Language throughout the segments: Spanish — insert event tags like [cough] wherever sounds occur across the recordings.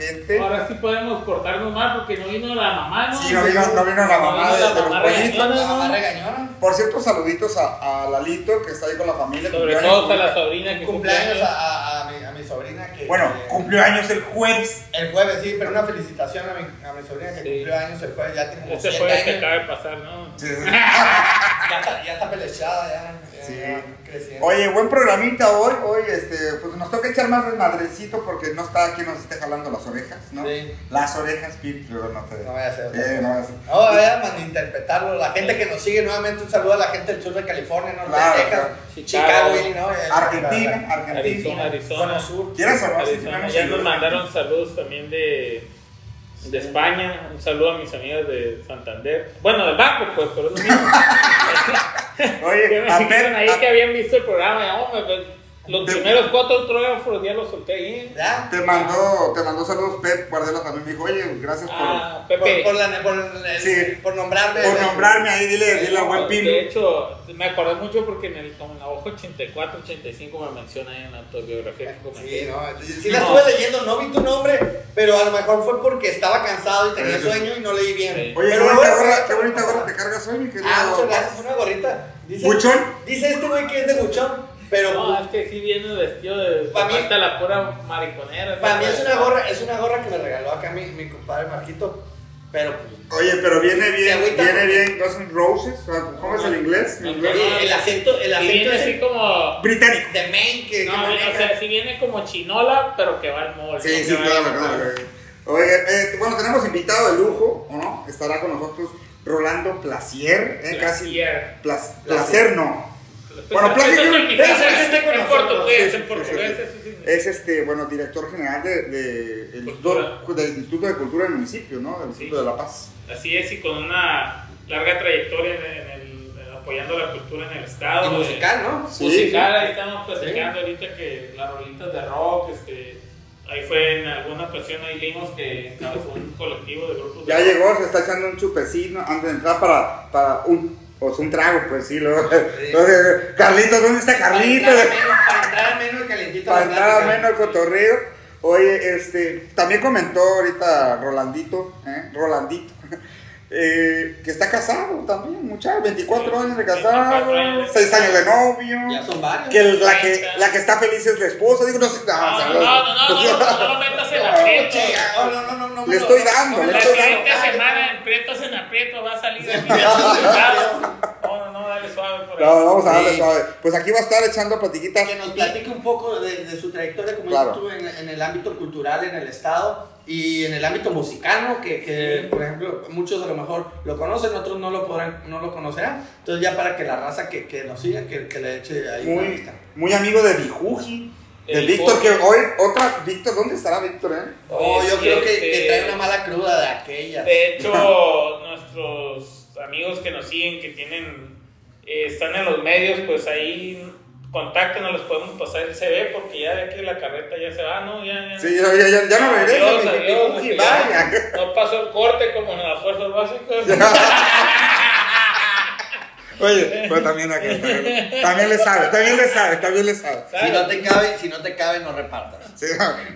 gente. Ahora sí podemos cortarnos más porque no vino la mamá, ¿no? Sí, no vino- no vino la mamá de- de los mamá pollitos. La ¿no? mamá regañona. Por cierto, saluditos a, a Lalito, que está ahí con la familia. Sobre cumpleaños. todo a la sobrina que Cumpleaños cumple a, a, a mi, a mi sobrina que. Bueno, que- cumplió años el jueves. El jueves, sí, pero una felicitación a mi, a mi sobrina que Sí. cumplió años el jueves. Ya tiene como Ese 7 jueves que años. acaba de pasar, ¿no? Sí, sí. [laughs] Ya está, ya está pelechada, ya. ya Sí. ya creciendo. Oye, buen programita hoy. Hoy, este, pues nos toca echar más desmadrecito porque no está quien nos esté jalando las orejas, ¿no? Sí. Las orejas, Pete, no te. No vaya a ser Eh, no vaya a ser. No, vaya a malinterpretarlo. La gente que nos sigue nuevamente, un saludo a la gente del sur de California, norte Claro, de Texas, claro. Chicago, Illinois. eh, Argentina, Arizona, Argentina. Arizona. Sur. ¿Quieres o no? Sí, Arizona. Ya nos mandaron saludos también de, de España. Un saludo a mis amigas de Santander. Bueno, del banco, pues, pero es lo mismo. [laughs] [laughs] que Oye, me a dijeron ahí que habían visto el programa. y, hombre, pues, los Te- primeros cuatro autógrafos ya los solté ahí. ¿Ya? te mandó, te mandó saludos Pep Guardiola también. Me dijo, oye, gracias por, Ah, Por, Pepe. por, la, por, el- Sí. por nombrarme. por nombrarme ahí. Dile, dile a buen pino. De hecho, me acordé mucho porque en, el, como en la hoja 84, 85 me menciona ahí en la autobiografía que comenté. Sí, no, sí la estuve leyendo, no vi tu nombre, pero a lo mejor fue porque estaba cansado y tenía sueño y no leí bien. Sí. Oye, Pero qué bonita bueno, gorra, qué bonita gorra te cargas hoy, mi querido. Ah, muchas gracias, una gorrita. Dice, ¿Buchón? Dice este güey que es de buchón, pero No, es que sí viene vestido de. Pa' mí- la pura mariconera. para mí es una gorra, es una gorra que me regaló acá mi, mi compadre Marquito, pero pues, Oye, pero viene bien, viene bien Guns N' Roses. ¿Cómo es el inglés? ¿El inglés? el acento, el Sí acento viene es así el como. Británico. de Maine que, que No, maneja. o sea, sí viene como chinola, pero que va al mall. Sí, sí, Que claro, claro. Oye, eh, bueno, tenemos invitado de lujo, ¿o no? Estará con nosotros Rolando Placier, ¿eh? Casi. Placier. Placer no. Pues, Bueno, Placier- es en nosotros, portugués, sí, en sí, portugués, sí, eso sí. Es este, bueno, director general de, de- el Cultura. Instituto, del Instituto de Cultura del municipio, ¿no? Del Sí. Instituto de La Paz. Así es, y con una larga trayectoria en, en el, en apoyando la cultura en el estado. Y eh, musical, ¿no? Sí, musical, sí. ahí estamos platicando ahorita que las rolitas de rock, este, ahí fue en alguna ocasión ahí vimos que encabezó un colectivo de grupos Ya de llegó, se está echando un chupecino antes de entrar para, para un, sea, un trago, pues sí, luego. Entonces, Carlitos, ¿dónde está Carlitos? para entrar menos calientito. Para entrar menos cotorreo. Oye, este, también comentó ahorita Rolandito, ¿eh? Rolandito, eh, que está casado también, muchacho, 24 años de 24 casado, años. 6 años de novio. Ya son varios. Que la, que la que está feliz es la esposa, digo, no sé. No, no, no, no, no, no, no, lo metas en aprieto. No, no, no, no, no, Le no, estoy no, dando, no, le no, La estoy no, siguiente no, semana en Prietos en aprieto va a salir de aquí. No, no, no, dale suave por ahí. No, vamos a darle Sí. suave. Pues aquí va a estar echando platiquita. Que nos platique un poco de, de su trayectoria, como Claro. dices tú, en, en el ámbito cultural, en el Estado y en el ámbito musical, ¿no? Que, que, por ejemplo, muchos a lo mejor lo conocen, otros no lo podrán, no lo conocerán. Entonces, ya para que la raza que, que nos siga, que, que le eche ahí una Muy, vista. muy amigo de Bijuji. De El Víctor, que hoy, otra, Víctor, ¿dónde estará Víctor, eh? Oh, yo Sí, creo que, este, que trae una mala cruda de aquella. De [laughs] hecho, nuestros amigos que nos siguen, que tienen, eh, están en los medios, pues ahí contáctenos, les podemos pasar el CV porque ya de aquí la carreta ya se va, ¿no? Ya, ya. Sí, ya, ya, ya, ya no regresa. Adiós, vaya. No pasó el corte como en las fuerzas básicas. [laughs] Oye, pues también acá. También, también le sabe, también le sabe, también le sabe. Si no te cabe, si no te cabe, no repartas. Sí,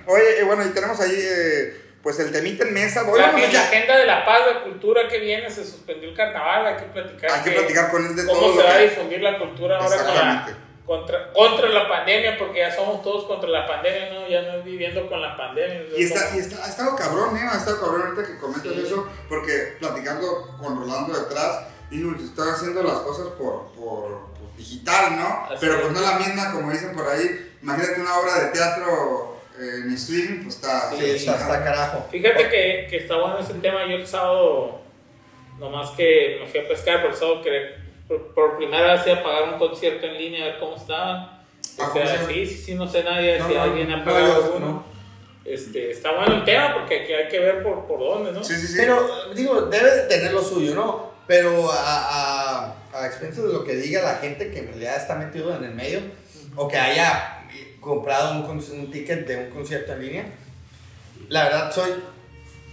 Oye, eh, bueno, y tenemos ahí, eh, pues el temita en mesa. Hoy La, vamos la agenda de la paz, de cultura que viene, se suspendió el carnaval, hay que platicar. Hay que que- platicar con él de cómo todo se lo va a difundir la cultura ahora con la-. Contra, contra la pandemia, porque ya somos todos contra la pandemia, ¿no? Ya no es viviendo con la pandemia. Y, está, y está, ha estado cabrón, ¿eh? Ha estado cabrón ahorita que comentas Sí. eso, porque platicando con Rolando detrás, digo, que están haciendo las cosas por, por pues, digital, ¿no? Así Pero es. pues no la misma, como dicen por ahí. Imagínate una obra de teatro eh, en streaming, pues está. Sí, está, está carajo. Fíjate que, que está bueno ese tema. Yo el sábado, nomás que me fui a pescar, por el sábado que por, por primera vez a pagar un concierto en línea a ver cómo estaba. Ah, O ¿cómo sea, sí, sí, sí, no sé nadie No, si no, alguien ha pagado no. este, está bueno el tema porque aquí hay que ver por, por dónde, ¿no? Sí, sí, sí. Pero, digo, debe de tener lo suyo, ¿no? Pero a, a, a expensas de lo que diga la gente que en realidad está metido en el medio o que haya comprado un, un ticket de un concierto en línea, la verdad soy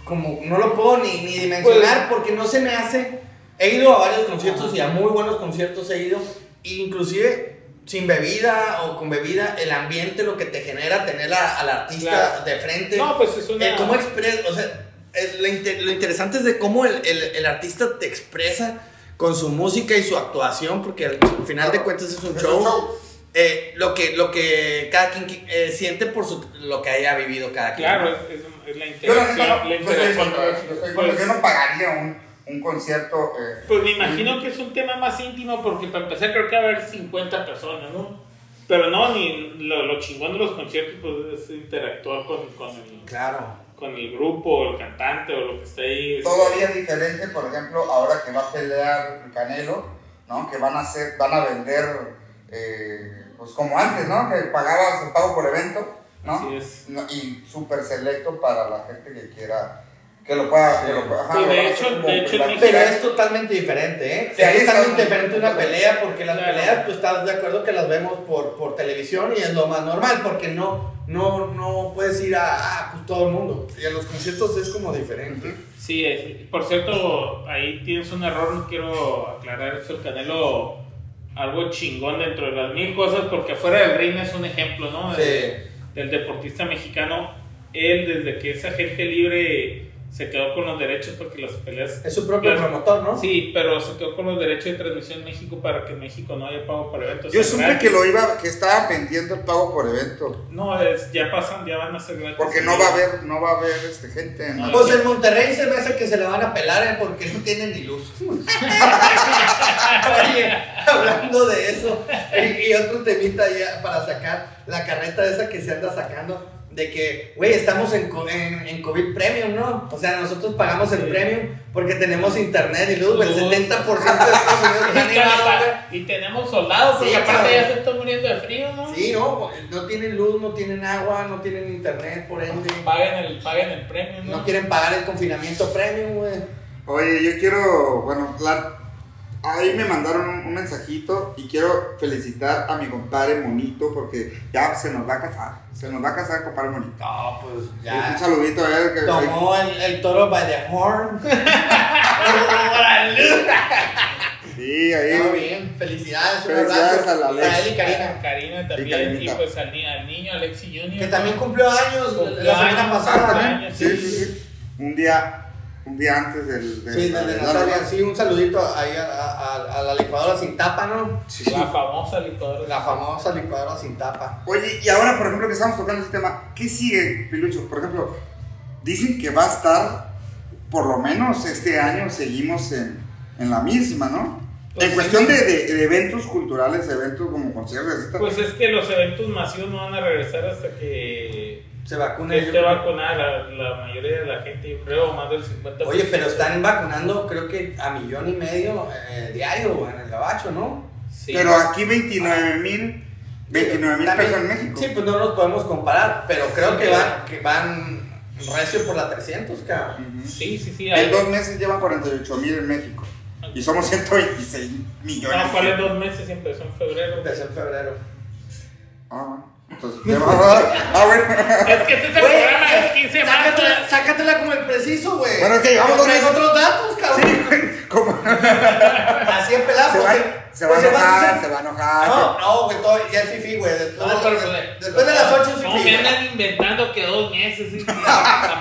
como, no lo puedo ni, ni dimensionar porque no se me hace. He ido a varios conciertos y a muy buenos conciertos he ido, inclusive sin bebida o con bebida, el ambiente, lo que te genera tener a- al artista Claro. de frente. No, pues es una... El cómo expresa, o sea, es lo, inte- lo interesante es de cómo el, el, el artista te expresa con su música y su actuación, porque al final de cuentas es un Es show. un show. Eh, lo, que, lo que cada quien eh, siente por su, lo que haya vivido cada quien. Claro, es, es- es la Yo la interacción. la yo interacción. yo estoy- Pues- yo no pagaría un, un concierto. eh, Pues me imagino que es un tema más íntimo porque para empezar creo que va a haber 50 personas, ¿no? Pero no, ni lo, lo chingón de los conciertos pues es interactuar con, con, el, Claro. con el grupo, o el cantante o lo que esté ahí. Todavía diferente, por ejemplo, ahora que va a pelear el Canelo, ¿no? Que van a hacer, van a vender, eh, pues como antes, ¿no? Que pagabas el pago por evento, ¿no? Así es. Y súper selecto para la gente que quiera, que lo pueda, que lo pueda. ajá, de a hecho- de hecho. Pero es totalmente diferente, ¿eh? Sí, es totalmente diferente una pelea, porque las Claro. peleas, pues estás de acuerdo que las vemos por, por televisión y es lo más normal, porque no, no, no puedes ir a ah, pues, todo el mundo. Y en los conciertos es como diferente. Sí, es- por cierto, ahí tienes un error, no quiero aclarar eso, el Canelo algo chingón dentro de las mil cosas, porque afuera del ring es un ejemplo, ¿no? Sí. De- del deportista mexicano, él desde que es agente libre se quedó con los derechos porque las peleas... Es su propio las- promotor, ¿no? Sí, pero se quedó con los derechos de transmisión en México para que México no haya pago por eventos. Yo supe gratis. que lo iba, que estaba vendiendo el pago por evento. No, es, ya pasan, ya van a ser gratis. Porque no va a haber, no va a haber este, gente en la- No. Pues en Monterrey se me hace que se la van a pelar ¿eh? porque no tienen ni luz. [laughs] Oye, hablando de eso, y, y otro temita ya para sacar la carreta esa que se anda sacando, de que, güey, estamos en, co- en, en COVID Premium, ¿no? O sea, nosotros pagamos el Sí. Premium porque tenemos internet y luz, güey, el Luz. 70% de Estados Unidos [laughs] está animado, güey. y tenemos soldados, porque Sí, aparte ya se están muriendo de frío, ¿no? Sí, no, no tienen luz, no tienen agua, no tienen internet, por ende. Paguen el, paguen el premio, ¿no? No quieren pagar el confinamiento premium, güey. Oye, yo quiero, bueno, la- ahí me mandaron un, un mensajito y quiero felicitar a mi compadre Monito porque ya se nos va a casar. Se nos va a casar, compadre Monito. No, pues Un saludito a él. Que, Tomó el, el toro by the horn. [laughs] sí, ahí. Muy bien, felicidades, un Felicidades abrazo a la Alex. él y Karina. Karina Y también, y, Karinita. pues al, ni- al niño Alexi Junior. Que también cumplió años Cumplió la semana años, pasada. ¿no? también. Sí, sí, sí. Un día, un día antes del. del- Sí, desde del- Natalia, sí, un saludito ahí a, a- a- a la licuadora sin tapa, ¿no? Sí. La famosa licuadora. La famosa licuadora sin tapa. Oye, y ahora, por ejemplo, que estamos tocando este tema, ¿qué sigue, Pilucho? Por ejemplo, dicen que va a estar, por lo menos este año, seguimos en, en la misma, ¿no? Pues en sí. cuestión de, de- de eventos culturales, eventos como conciertos, etc. Pues es que los eventos masivos no van a regresar hasta que Se vacuna. esté vacunada la, la mayoría de la gente, yo creo, más del 50%. Oye, pero están vacunando creo que a millón y medio eh, diario en el gabacho, ¿no? Sí. Pero aquí 29 mil 29 mil pesos en México. Sí, pues no nos podemos comparar, pero creo que van, que van recio por la 300, cabrón. Sí, sí, sí. hay- En dos meses llevan 48 mil en México. Y somos 126 millones. No, ¿cuáles dos meses? Empezó en febrero. Empezó en febrero. Ah, bueno. Entonces, ya va a dar- Ah, bueno. Es que este es el Güey, programa del 15 de marzo. Sácatela, sácatela como el preciso, güey. Bueno, ok, vamos Pero con traes eso. otros datos, cabrón. [laughs] ¿Cómo? [laughs] Así en. Se va, pues, se va a pues, enojar, se- se va a enojar. No, no, güey, todo- ya es fifi, güey. Después, No, de, pero, pues, después de las 8 es No, fifi. me güey. andan inventando que dos meses. ¿sí?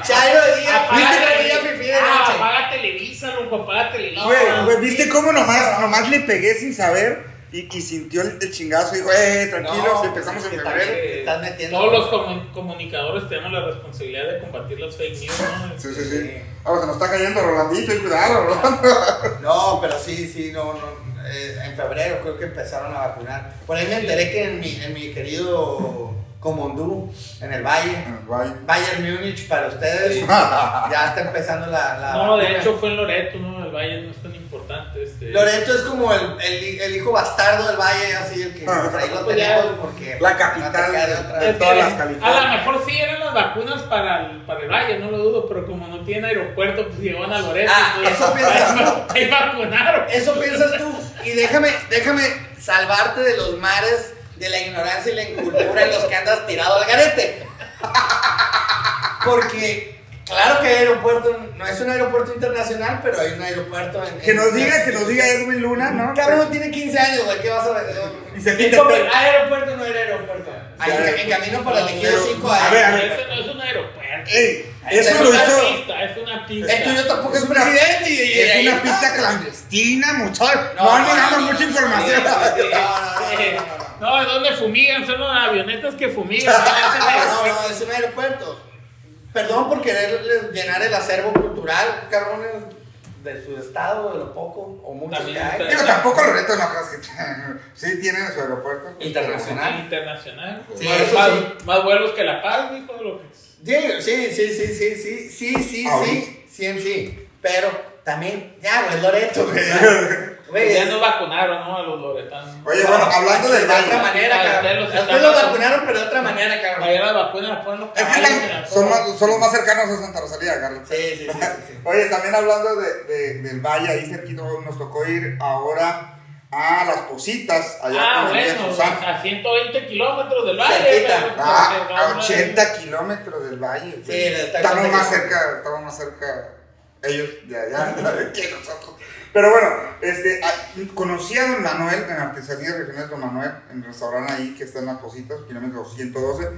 Chairo de día, Apaga viste que Tele- día fifi de Ah, noche. apaga Televisa, loco, apaga Televisa. Güey, güey, ¿viste cómo nomás, nomás le pegué sin saber y, y sintió el, el chingazo y dijo, eh, tranquilos, No, empezamos pues, en febrero? estás metiendo. Todos los comu- comunicadores tenemos la responsabilidad de combatir las fake news, ¿no? Sí, sí, sí. Ah, se nos está cayendo Rolandito, y cuidado, Rolando. [laughs] No, pero sí, sí, no, no. eh, en febrero creo que empezaron a vacunar. Por ahí me enteré que en mi, en mi querido Comondú, en el Valle, Guay. Bayern Múnich para ustedes, ya está empezando la. la No, de hecho fue en Loreto, ¿no? El Valle no es tan importante. Este, Loreto es como el, el, el hijo bastardo del valle, así el que Ah, ahí lo pues ya. tenemos porque La capital de todas las a lo Californias. mejor sí eran las vacunas para el, para el valle, no lo dudo, pero como no tienen aeropuerto, pues llegaban a Loreto. Ah, entonces, eso piensas ahí, [laughs] ahí vacunaron. Eso piensas tú. Y déjame, déjame salvarte de los mares de la ignorancia y la incultura en los que andas tirado al garete. [laughs] Porque, claro que hay aeropuerto, no es un aeropuerto internacional, pero hay un aeropuerto en. Que nos en- diga, que nos diga Edwin Luna, ¿no? Cabrón, tiene 15 años, güey, ¿qué vas a ver? Y se ¿Hay quita el pelo. aeropuerto no hay aeropuerto? Hay en, en camino para el elegido Pero, 5 a ver, a ver. Eso no es un aeropuerto. Ey, Es eso es lo una hizo. pista, es una pista. El tuyo tampoco es, Es una- presidente y, y Es una pista clandestina, muchachos. No, No, no, no, dando no, mucha no, información. No, no, no, no, donde fumigan, son las avionetas que fumigan. no no, es un aeropuerto. Perdón por querer llenar el acervo cultural, cabrones, de su estado, de lo poco o mucho También que hay. Digo, tampoco Loreto no creas que [laughs] sí tienen su aeropuerto. [laughs] Internacional. Internacional. Sí, más, eso más- sí. más vuelos que La Paz, hijo de lo que es. Sí, sí, sí, sí, sí, sí, sí, sí, sí, sí, sí. Pero también, ya, güey, Loreto, güey. [laughs] Güey, ya nos vacunaron, ¿no? A los loretanos. Oye, bueno, hablando de del otra manera, cabrón. los Después lo están- vacunaron, pero de otra manera, cabrón. Allá las vacunas las ponen los son, más- son los más cercanos a Santa Rosalía, Carlos. Sí, sí, sí, sí, [laughs] sí. Oye, también hablando de, de- del valle, ahí cerquito, nos tocó ir ahora a las positas, allá Ah, el bueno, a 120 kilómetros del valle. Cerquita. pues, Ah, no, a no, 80 kilómetros del valle. Sí, estamos más cerca, estamos más cerca ellos [laughs] de allá que nosotros. Pero bueno, este, a- conocí a Don Manuel en Artesanías Regionales Don Manuel, en el restaurante ahí que está en las Positas, kilómetro 112.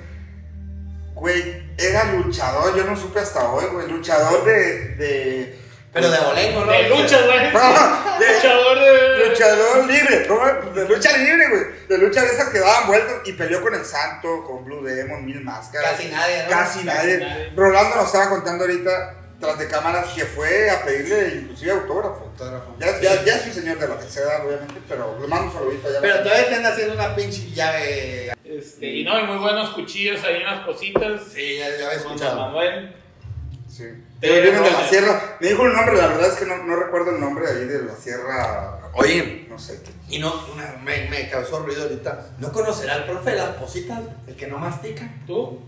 Güey, era luchador, yo no supe hasta hoy, güey, luchador de... de Pero de bolengo, ¿no? De lucha, güey. [laughs] de- Luchador de. Luchador libre, ¿no? De lucha libre, güey. De lucha de esas que daban vueltas y peleó con el Santo, con Blue Demon, Mil Máscaras. Casi nadie, ¿no? Casi nadie. nadie. Rolando nos estaba contando ahorita, tras de cámaras, que fue a pedirle inclusive autógrafo. Autógrafo. Ya, ya, ya es un señor de la tercera edad, obviamente, pero le mando un saludito allá. Pero todavía están haciendo una pinche llave. Este, y no, y muy buenos cuchillos ahí en las cositas. Sí, ya, ya había escuchado. Manuel. Sí. Vienen de la sierra. Me dijo el nombre, la verdad es que no, no recuerdo el nombre ahí de la sierra. Oye, No sé qué. y no, una- me, me causó ruido ahorita. ¿No conocerá al profe de las cositas? El que no mastica. ¿Tú?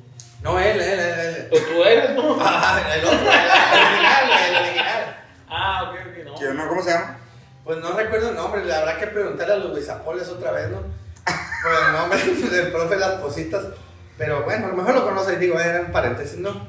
No, él, él, él. él. Pues tú eres, ¿no? [laughs] Ah, el otro, el original, el original. Ah, ok, ok, no. ¿Quién no? ¿Cómo se llama? Pues no recuerdo el nombre, le habrá que preguntarle a los guisapoles otra vez, ¿no? Por el nombre [laughs] del profe las cositas. Pero bueno, a lo mejor lo conoce y digo, era un paréntesis, ¿no?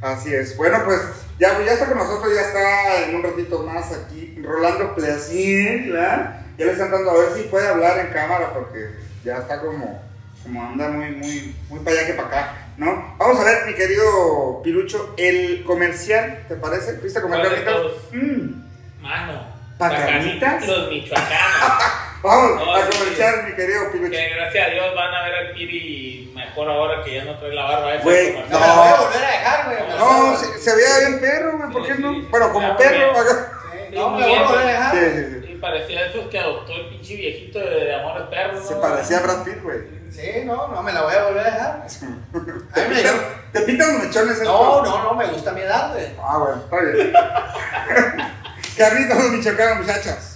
Así es. Bueno, pues ya, ya está con nosotros, ya está en un ratito más aquí Rolando Pleasín, ¿verdad? Ya le están dando a ver si puede hablar en cámara porque ya está como, como anda muy, muy, muy para allá que para acá, ¿no? Vamos a ver, mi querido Pirucho, el comercial, ¿te parece? ¿Fuiste a comer ¿Cuál de carnitas? Mm. Mano. ¿Pacanitas? Los michoacanos. [laughs] Vamos No, a sí. comercial, mi querido Pirucho. que gracias a Dios van a ver al Kiri mejor ahora que ya no trae la barba esa. Güey, comercial. No, me la voy a volver a dejar, güey. No, se, se veía bien perro, güey, ¿por Sí, qué sí, no? sí. Bueno, como perro. Sí, No, me voy a volver a dejar. Sí, sí, sí. Parecía esos que adoptó el pinche viejito de, de Amores Perros. Se parecía a Brad Pitt, güey. Sí, no, no, me la voy a volver a dejar. [laughs] ¿Te pintan, dijeron- te pintan los mechones esto? No, no, no, me gusta mi edad, güey. Ah, bueno, está bien. [laughs] Carlitos los michoacanos, muchachas.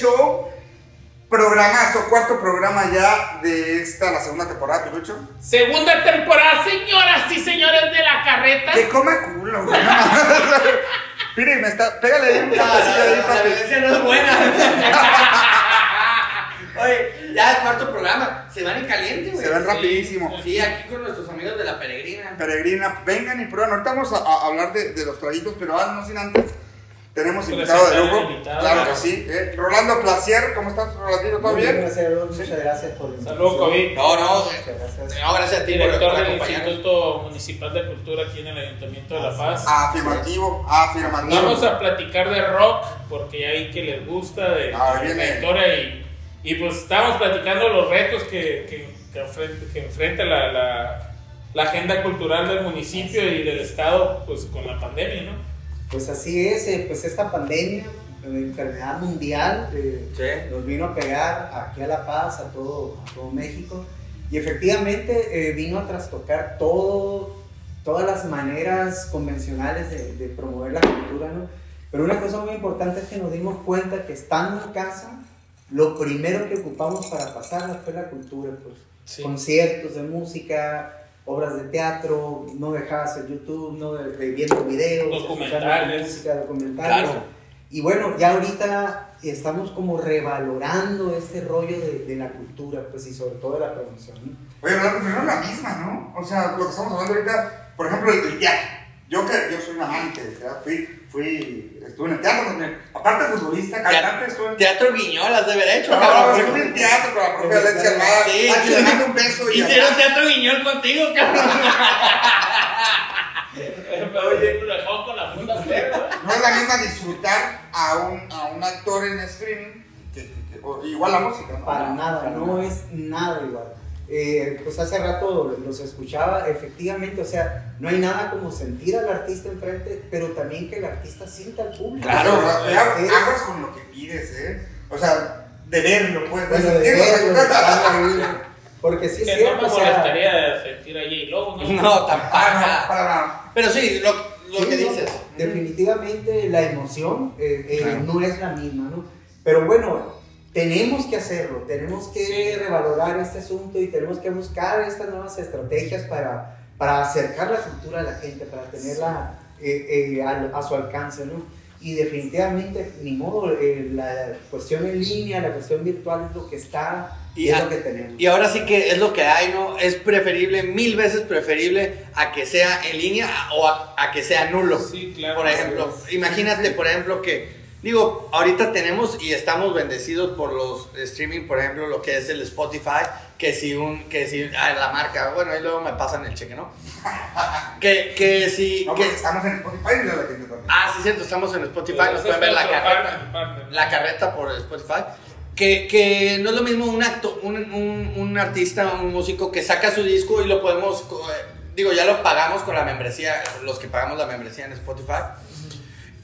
Show. Programazo, cuarto programa ya de esta, la segunda temporada, Pilucho. Segunda temporada, señoras y señores de la carreta. Que come culo, güey. [laughs] Me está. Pégale ahí un La, tapecillo ahí, la violencia no es buena. [laughs] Oye, ya el cuarto programa. Se van en caliente, güey. Se Sí. rapidísimo. Sí, aquí con nuestros amigos de la peregrina. Peregrina, vengan y prueben. Ahorita vamos a, a hablar de, de los traguitos, pero ah, no sin antes Tenemos invitado de lujo. invitado. Claro que sí. eh. Rolando Placier, ¿cómo estás, Rolandito? ¿Todo bien? Gracias muchas gracias por la invitación. Saludos, COVID. No, no, Muchas gracias. no, gracias a ti Director por del. Instituto Municipal de Cultura aquí en el Ayuntamiento de La Paz. Afirmativo, afirmativo. Vamos a platicar de rock, porque ya vi que les gusta, de, Ah, de la historia y, y pues estamos platicando los retos que, que, que enfrenta, que enfrenta la, la, la agenda cultural del municipio y del estado pues con la pandemia, ¿no? Pues así es, eh, pues esta pandemia, eh, enfermedad mundial, eh, Sí. nos vino a pegar aquí a La Paz, a todo, a todo México, y efectivamente eh, vino a trastocar todo, todas las maneras convencionales de, de promover la cultura, ¿no? Pero una cosa muy importante es que nos dimos cuenta que estando en casa, lo primero que ocupamos para pasarla fue la cultura, pues. conciertos de música, obras de teatro, no dejabas el YouTube, no de, de viendo videos, Documentales. música, documentales. Claro. Y bueno, ya ahorita estamos como revalorando este rollo de, de la cultura, pues y sobre todo de la promoción. ¿no? Oye, pero no es la misma, ¿no? O sea, lo que estamos hablando ahorita, por ejemplo, el, el teatro. Yo que yo soy un amante, fui, fui, estuve en el teatro también. Aparte de futbolista, cantante, estuve en Teatro Guiñol has de haber hecho, No, cabrón. estuve en teatro con la profe Alexia Almada. Sí, sí. le mando un beso y Hicieron teatro Guiñol contigo, cabrón. [laughs] Oye, lo dejó con la funda fuera, No es la misma disfrutar a un, a un actor en streaming que, que- que- igual la música, ¿no? Para nada, Para no es nada igual. Eh, pues hace rato los escuchaba, efectivamente, o sea, no hay nada como sentir al artista enfrente, pero también que el artista sienta al público. Claro. O sea, vea, Es- aguas con lo que pides, ¿eh? O sea, de verlo, pues, de Bueno, de sentirlo. porque sí es Que no cierto, me o sea, molestaría sentir a J-Lo, ¿no? No, tampoco. No, para. Pero sí, lo, lo Sí, que no, dices. Definitivamente la emoción eh, eh, Claro. no es la misma, ¿no? Pero bueno, tenemos que hacerlo, tenemos que Sí. revalorar este asunto y tenemos que buscar estas nuevas estrategias para, para acercar la cultura a la gente, para tenerla eh, eh, a, a su alcance, ¿no? Y definitivamente, ni modo, eh, la cuestión en línea, la cuestión virtual es lo que está y, Y es a- lo que tenemos. Y ahora sí que es lo que hay, ¿no? Es preferible, mil veces preferible a que sea en línea o a, a que sea nulo. Sí, claro. Por ejemplo, Sí, imagínate, por ejemplo, que, digo, ahorita tenemos y estamos bendecidos por los streaming, por ejemplo, lo que es el Spotify, que si un, que si, ah, la marca, bueno, ahí luego me pasan el cheque, ¿no? [laughs] que, que si, No, que, estamos en Spotify y la gente también. ah, sí, cierto, estamos en Spotify, nos pueden ver la carreta la carreta por Spotify. Que, que no es lo mismo un, acto, un, un, un artista, un músico que saca su disco y lo podemos, eh, digo, ya lo pagamos con la membresía, los que pagamos la membresía en Spotify.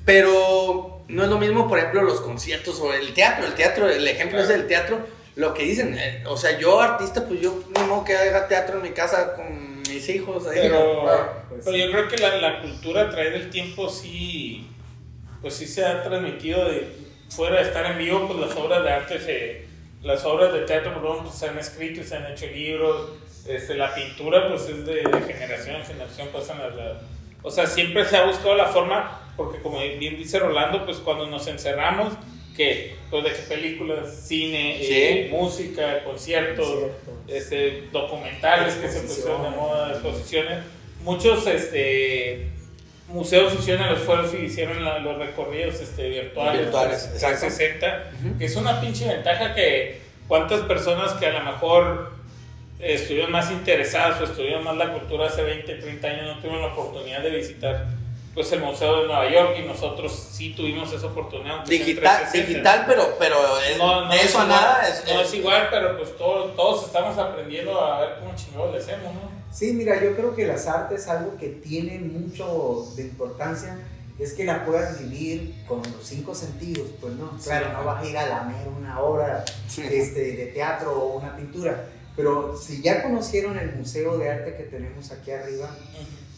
Pero no es lo mismo, por ejemplo, los conciertos o el teatro. El teatro, el ejemplo es el teatro. Lo que dicen, eh, o sea, yo artista, pues yo ni modo que haga teatro en mi casa con mis hijos. ahí, ¿no? Pero, pues pero sí. yo creo que la, la cultura a través del tiempo sí, pues sí se ha transmitido de fuera de estar en vivo, pues las obras de arte se, las obras de teatro, por ejemplo, pues, se han escrito y se han hecho libros, este, la pintura pues es de, de generación en generación, pasan las, las- o sea, siempre se ha buscado la forma, porque como bien dice Rolando, pues cuando nos encerramos, que pues de qué películas, cine, Sí. eh, música, conciertos, Cierto. este, documentales que se pusieron de moda, exposiciones. Muchos este, museos hicieron el esfuerzo y hicieron la- los recorridos este, virtuales, Virtuales, exacto. 360, Ujú. que es una pinche ventaja que cuántas personas que a lo mejor estuvieron más interesadas o estudiaron más la cultura hace 20, 30 años no tuvieron la oportunidad de visitar pues el Museo de Nueva York y nosotros sí tuvimos esa oportunidad. Digital, 360. digital, pero, pero es- No, no de es eso a nada es, no es- es igual, pero pues todos, todos estamos aprendiendo a ver cómo chingados le hacemos, ¿no? Sí, mira, yo creo que las artes, algo que tiene mucho de importancia, es que la puedas vivir con los cinco sentidos, pues no, Sí. claro, no vas a ir a lamer una obra este, de teatro o una pintura, pero si ya conocieron el Museo de Arte que tenemos aquí arriba,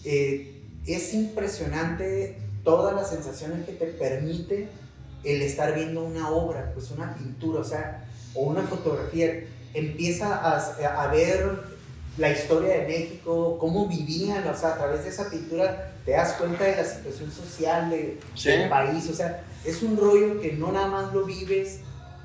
eh, es impresionante todas las sensaciones que te permite el estar viendo una obra, pues una pintura, o sea, o una fotografía. Empieza a, a ver la historia de México, cómo vivían, o sea, a través de esa pintura te das cuenta de la situación social de, Sí. del país, o sea, es un rollo que no nada más lo vives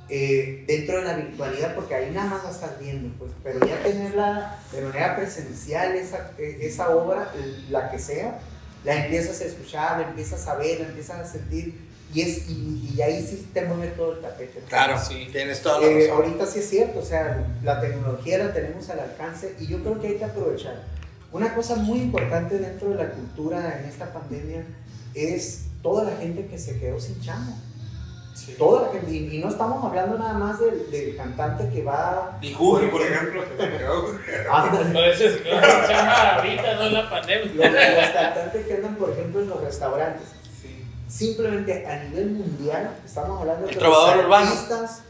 eh, dentro de la virtualidad, porque ahí nada más la estás viendo, pues, pero ya tenerla de manera presencial, esa, eh, esa obra, la que sea, la empiezas a escuchar, la empiezas a ver, la empiezas a sentir y, es, y, y ahí sí te mueve todo el tapete. Claro, Sí. tienes toda la Eh, razón. ahorita sí es cierto, o sea, la tecnología la tenemos al alcance y yo creo que hay que aprovechar. Una cosa muy importante dentro de la cultura en esta pandemia es toda la gente que se quedó sin chamo. Sí. Toda la gente, y, y no estamos hablando nada más del, del cantante que va... Juju, por ejemplo, [laughs] es que se llama ahorita, no en la Los, pandemia. los cantantes que andan, por ejemplo, en los restaurantes. Sí. Simplemente a nivel mundial, estamos hablando de El los urbano. artistas,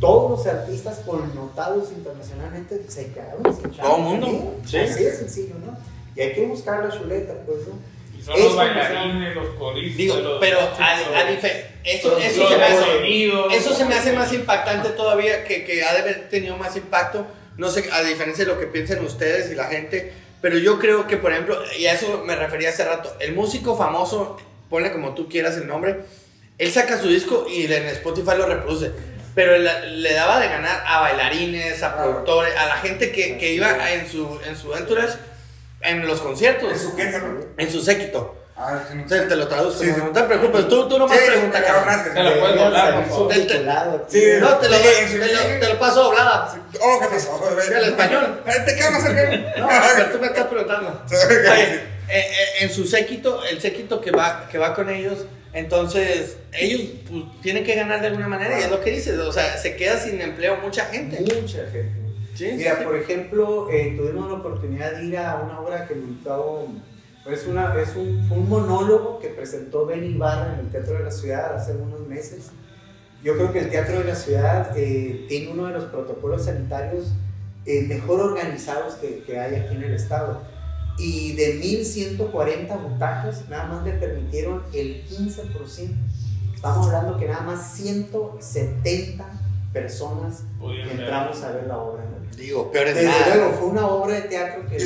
todos los artistas connotados internacionalmente se quedaron sin. Todo mundo, también. sí. Así de sencillo, ¿no? Y hay que buscar la chuleta, pues, ¿no? Y son Eso los bailarines, los coristas. Digo, los pero a, a dife- eso, eso, se me hace, eso se me hace más impactante todavía, que, que ha de haber tenido más impacto, no sé, a diferencia de lo que piensen ustedes y la gente, pero yo creo que, por ejemplo, y a eso me refería hace rato, el músico famoso, ponle como tú quieras el nombre, él saca su disco y en Spotify lo reproduce. Pero le, le daba de ganar a bailarines, a productores, a la gente que, que iba en su, en su entourage, en los conciertos, ¿Es su en su séquito. Ah, sí, no Te, te lo traduzco, Sí, sí. no te preocupes, tú, tú nomás Sí, pregunta, me cabrón. cabronaste. Te lo puedes doblar. Sí, No, te lo, Sí, te lo- sí. te lo paso doblada. Oh, ¿qué pasó? El español. ¿Te quedas más cerca? No, pero tú me estás preguntando. Oye, eh, eh, en su séquito, el séquito que va, que va con ellos, entonces ellos pues, tienen que ganar de alguna manera y es lo que dices, o sea, se queda sin empleo mucha gente. Mucha gente. Sí, Mira, sí. por ejemplo, eh, tuvimos la oportunidad de ir a una obra que montó, es, una, es un, fue un monólogo que presentó Benny Ibarra en el Teatro de la Ciudad hace unos meses. Yo creo que el Teatro de la Ciudad eh, tiene uno de los protocolos sanitarios eh, mejor organizados que, que hay aquí en el estado. Y de 1.140 butacas, nada más le permitieron el 15%. Estamos hablando que nada más 170 personas entramos a ver la obra. Digo, peor es Desde nada. luego, fue una obra de teatro que ¿Y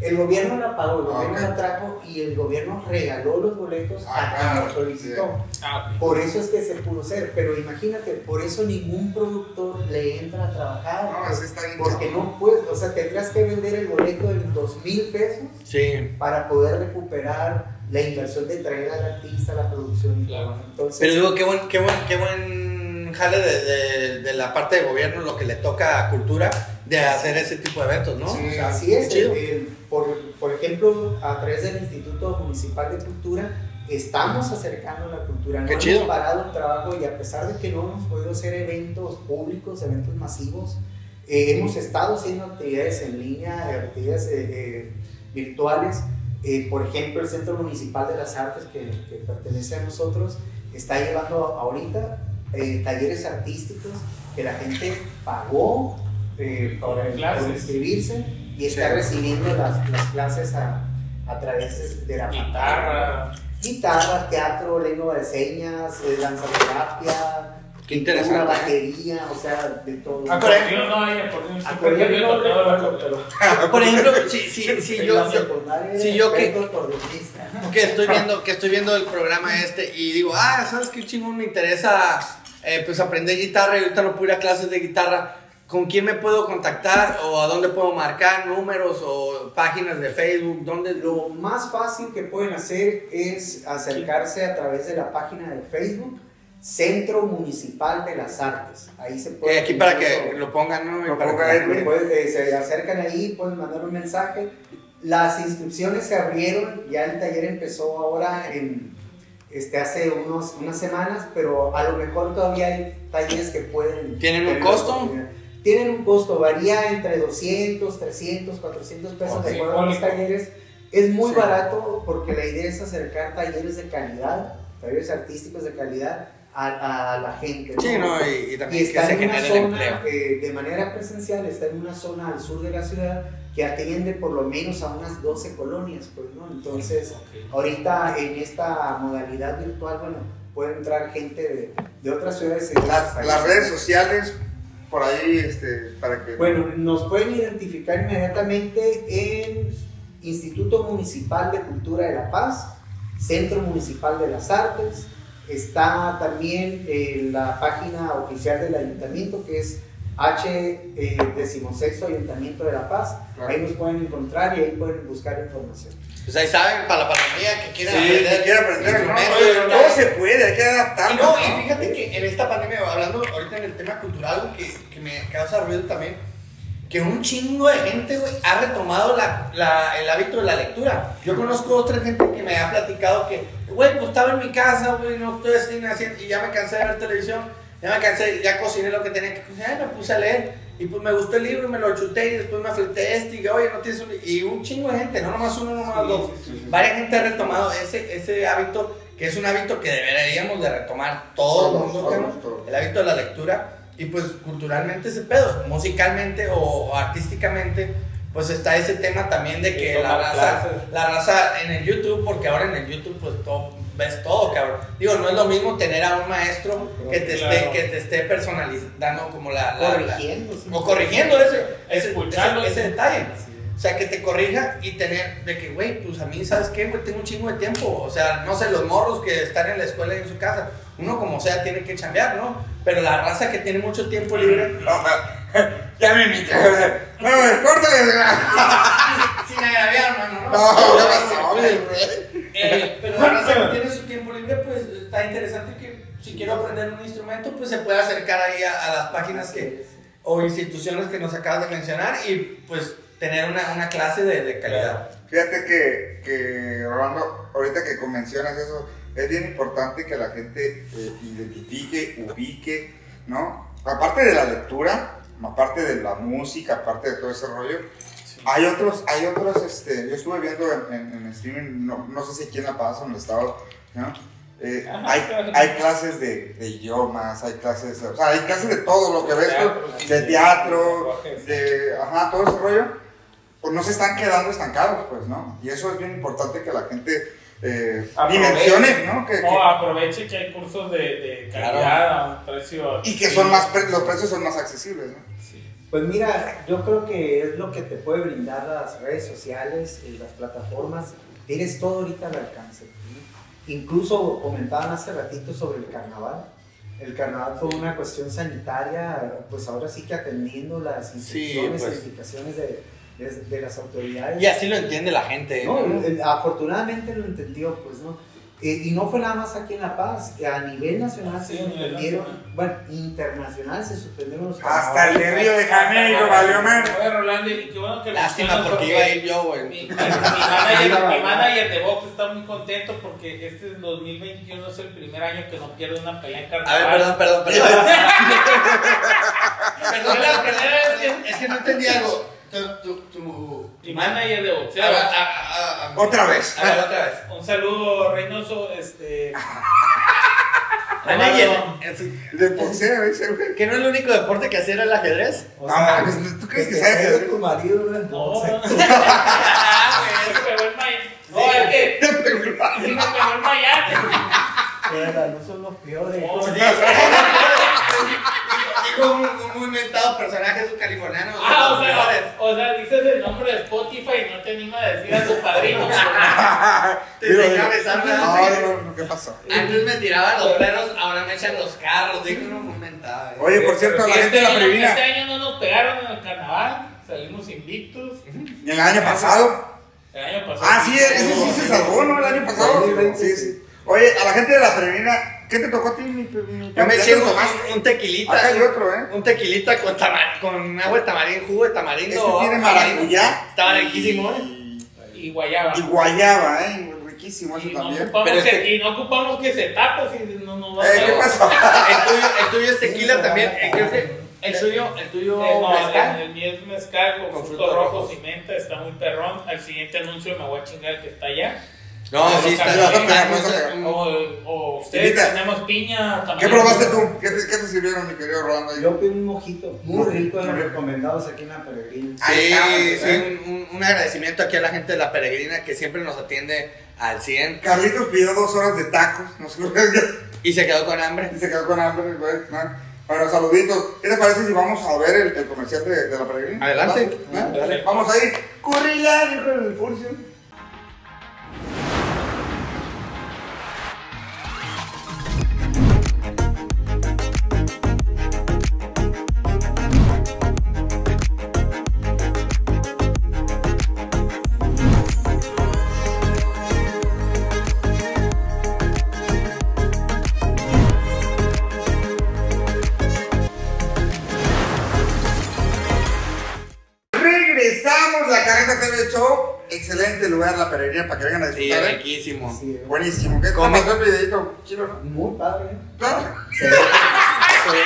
el gobierno la pagó, el gobierno ok. la trajo y el gobierno regaló los boletos Ah, a quien lo solicitó. Ah, ok. Por eso es que se pudo hacer, pero imagínate, por eso ningún productor le entra a trabajar. No, así está bien. porque cabrón. no puedes, o sea, tendrías que vender el boleto en dos mil pesos Sí. para poder recuperar la inversión de traer al artista, la producción y Claro. Entonces, Pero digo, qué buen, qué buen, qué buen jale de, de- de la parte de gobierno, lo que le toca a cultura, de hacer ese tipo de eventos, ¿no? Sí. O sea, Así es, el- el- por, por ejemplo, a través del Instituto Municipal de Cultura, estamos acercando la cultura. No Qué hemos chido. parado el trabajo y a pesar de que no hemos podido hacer eventos públicos, eventos masivos, eh, hemos estado haciendo actividades en línea, actividades eh, eh, virtuales. Eh, por ejemplo, el Centro Municipal de las Artes, que, que pertenece a nosotros, está llevando ahorita eh, talleres artísticos que la gente pagó eh, por, por Clases. inscribirse y está Sí. recibiendo las, las clases a, a través de la pantalla. Guitarra. Guitarra, teatro, lengua de señas, eh, danzaterapia, Qué interesante. batería, o sea, de todo. Ah, por Acordeón no hay, no, acordeón. [laughs] Por ejemplo, si, si, si yo, si yo que- que estoy viendo que estoy viendo el programa este y digo ah sabes qué chingón me interesa eh, pues aprender guitarra y ahorita no puedo ir a clases de guitarra con quién me puedo contactar o a dónde puedo marcar números o páginas de Facebook dónde Lo más fácil que pueden hacer es acercarse a través de la página de Facebook, Centro Municipal de las Artes. Ahí se puede. Eh, aquí para que lo pongan no Lo para ponga que-. Pueden, eh, se acercan ahí, pueden mandar un mensaje. Las inscripciones se abrieron, ya el taller empezó ahora en, este, hace unos, unas semanas, pero a lo mejor todavía hay talleres que pueden... ¿Tienen un costo? Tienen un costo, varía entre 200, 300, 400 pesos de acuerdo a los talleres. Es muy Sí. barato porque la idea es acercar talleres de calidad, talleres artísticos de calidad a, a la gente. sí no y, y Y también que está se en una genere el zona, empleo eh, de manera presencial, está en una zona al sur de la ciudad que atiende por lo menos a unas 12 colonias, pues, ¿no? Entonces, ahorita en esta modalidad virtual, bueno, puede entrar gente de, de otras ciudades. y Las, las redes sociales, por ahí, este, para que. Bueno, nos pueden identificar inmediatamente en Instituto Municipal de Cultura de La Paz, Centro Municipal de las Artes, está también en la página oficial del ayuntamiento que es H eh, decimosexto Ayuntamiento de La Paz, Claro. ahí nos pueden encontrar y ahí pueden buscar información. Pues ahí saben, para la pandemia que quieran Sí, que quiera aprender, ¿no? todo se puede, hay que adaptarlo. Y no, y fíjate que en esta pandemia, hablando ahorita en el tema cultural, que, que me causa ruido también, que un chingo de gente, güey, ha retomado la, la- el hábito de la lectura. Yo conozco otra gente que me ha platicado que, güey, pues estaba en mi casa, güey, no estoy haciendo, y ya me cansé de ver televisión, ya me cansé, ya cociné lo que tenía que cocinar, me puse a leer. Y pues me gustó el libro y me lo chuté y después me afleté este y oye, no tienes un... Y un chingo de gente, no nomás uno, no nomás dos. Varias gente ha retomado ese, ese hábito, que es un hábito que deberíamos de retomar todo el mundo, todos, Temo, todos. el hábito de la lectura. Y pues culturalmente ese pedo, musicalmente o, o artísticamente, pues está ese tema también de que la raza, clases. la raza en el YouTube, porque ahora en el YouTube pues todo, ves todo, cabrón. Digo, no es lo mismo tener a un maestro que te, esté, que te esté personalizando como la... la- la- Corrigiendo. sí. o corrigiendo ese, ese, ese, ese detalle. O sea, que te corrija y tener de que, güey, pues a mí, ¿sabes qué, güey? Tengo un chingo de tiempo. O sea, no sé, los morros que están en la escuela y en su casa, uno como sea tiene que chambear, ¿no? Pero la raza que tiene mucho tiempo libre, [laughs] No, ya me invité. No, córtale. sin agraviar, no, no, No, no. Eh, pero [laughs] que tiene su tiempo libre, pues está interesante que si quiero aprender un instrumento, pues se puede acercar ahí a, a las páginas que, o instituciones que nos acabas de mencionar y pues tener una, una clase de, de calidad. Fíjate que, que, Rolando, ahorita que mencionas eso, es bien importante que la gente eh, identifique, ubique, ¿no? Aparte de la lectura, aparte de la música, aparte de todo ese rollo, hay otros, hay otros, este, yo estuve viendo en, en, en streaming, no, no sé si aquí en La Paz o en el estado, ¿no? Eh, hay, hay clases de, de idiomas, hay clases, o sea, hay clases de todo lo que ves, tú, sí, de teatro, de, ajá, todo ese rollo, pues no se están quedando estancados, pues, ¿no? Y eso es bien importante que la gente eh, Aproveche. dimensione, ¿no? Que, aproveche que hay cursos de, de calidad a un precio. y que son más, pre- los precios son más accesibles, ¿no? Pues mira, yo creo que es lo que te puede brindar las redes sociales y las plataformas. Tienes todo ahorita al alcance. ¿no? Incluso comentaban hace ratito sobre el carnaval. El carnaval por una cuestión sanitaria, pues ahora sí que atendiendo las instrucciones pues. e indicaciones de, de, de las autoridades. Y así lo entiende la gente. No, ¿no? afortunadamente lo entendió, pues, ¿no? Eh, y no fue nada más aquí en La Paz, a nivel nacional Sí, se a suspendieron, nacional. bueno, internacional se suspendieron los Hasta el de Río de Janeiro valió más. Oye, Rolando, y qué bueno que lo Lástima porque iba a ir yo, Mi, güey. mi- mi manager, mi manager de box está muy contento porque este 2021 es el primer año que no pierde una pelea en A carnaval. ver, perdón, perdón, perdón. [laughs] perdón, Fue la primera vez que- es que no entendí algo. Tu, tu, Mi manager de boxeo. A a- a- a- Otra vez. A ver, otra vez. Un saludo, Reynoso. Este. Manager. Rolando, De boxeo, ese, güey. ¿Que no es el único deporte que hacía era el ajedrez? O No, sea, mames, ¿tú crees que te sabe ajedrez? tu marido no No. Ah, güey, el Miami. No, es que. Te pegó el Sí, me pegó el Miami. Mira, no son los peores. [laughs] Dijo un, un muy inventado personaje subcaliforniano. Ah, o sea, o sea, dices el nombre de Spotify y no te anima a decir a tu padrino. [laughs] Te Digo, enseñó a besarla. No, no, no, ¿qué pasó? Antes me tiraban los perros, ahora me echan los carros. Dijo uno muy inventado. Oye, por cierto, la Este gente de la Previna. Este año no nos pegaron en el carnaval, salimos invictos. ¿Y el año pasado? El año pasado. Ah, sí, ese sí se salvó, ¿no? El año pasado. Sí, sí. Oye, a la gente de la Previna, ¿qué te tocó a ti, mi, mi Yo me ¿Ya eché un, tequilita. Acá hay otro, ¿eh? Un tequilita con, tamar- con agua de tamarindo, jugo de tamarindo. Este tiene tamarindo. maracuyá. Estaba riquísimo, ¿eh? Y, Guayaba. y guayaba, ¿eh? Riquísimo eso Y no, también. ocupamos Pero es que, que- y no ocupamos que se tape si no nos va Eh, ¿Qué a pasó? [laughs] El tuyo, el tuyo es tequila también. eh, creo que el tuyo, el tuyo Eh, no, mezcal. el, el mío es mezcal con, Con frutos frutos rojos rojos. y menta, está muy perrón. Al siguiente anuncio me voy a chingar el que está allá. No, sí, está Ya, bien. ya, no sé, ya. un- O, o ustedes tenemos piña también. ¿Qué probaste tú? ¿Qué te, qué te sirvieron, mi querido Rolando? Yo pedí un mojito muy Muy rico, rico. recomendados aquí en la Peregrina. Ahí Sí, está, sí, un, agradecimiento aquí a la gente de la peregrina que siempre nos atiende al 100 Carlitos pidió dos horas de tacos, no sé y se quedó con hambre. y se quedó con hambre, güey. ¿no? Bueno, saluditos. ¿Qué te parece si vamos a ver el, el comercial de, de la peregrina? Adelante. Vamos ahí. Currilla, dijo el Furcio. Excelente lugar la peregrina para que vengan a Sí, disfrutar. ¿eh? riquísimo. Sí, Buenísimo. ¿Qué Come. pasó el videito? Chido, ¿no? Muy padre. ¿eh? Claro. Se ve,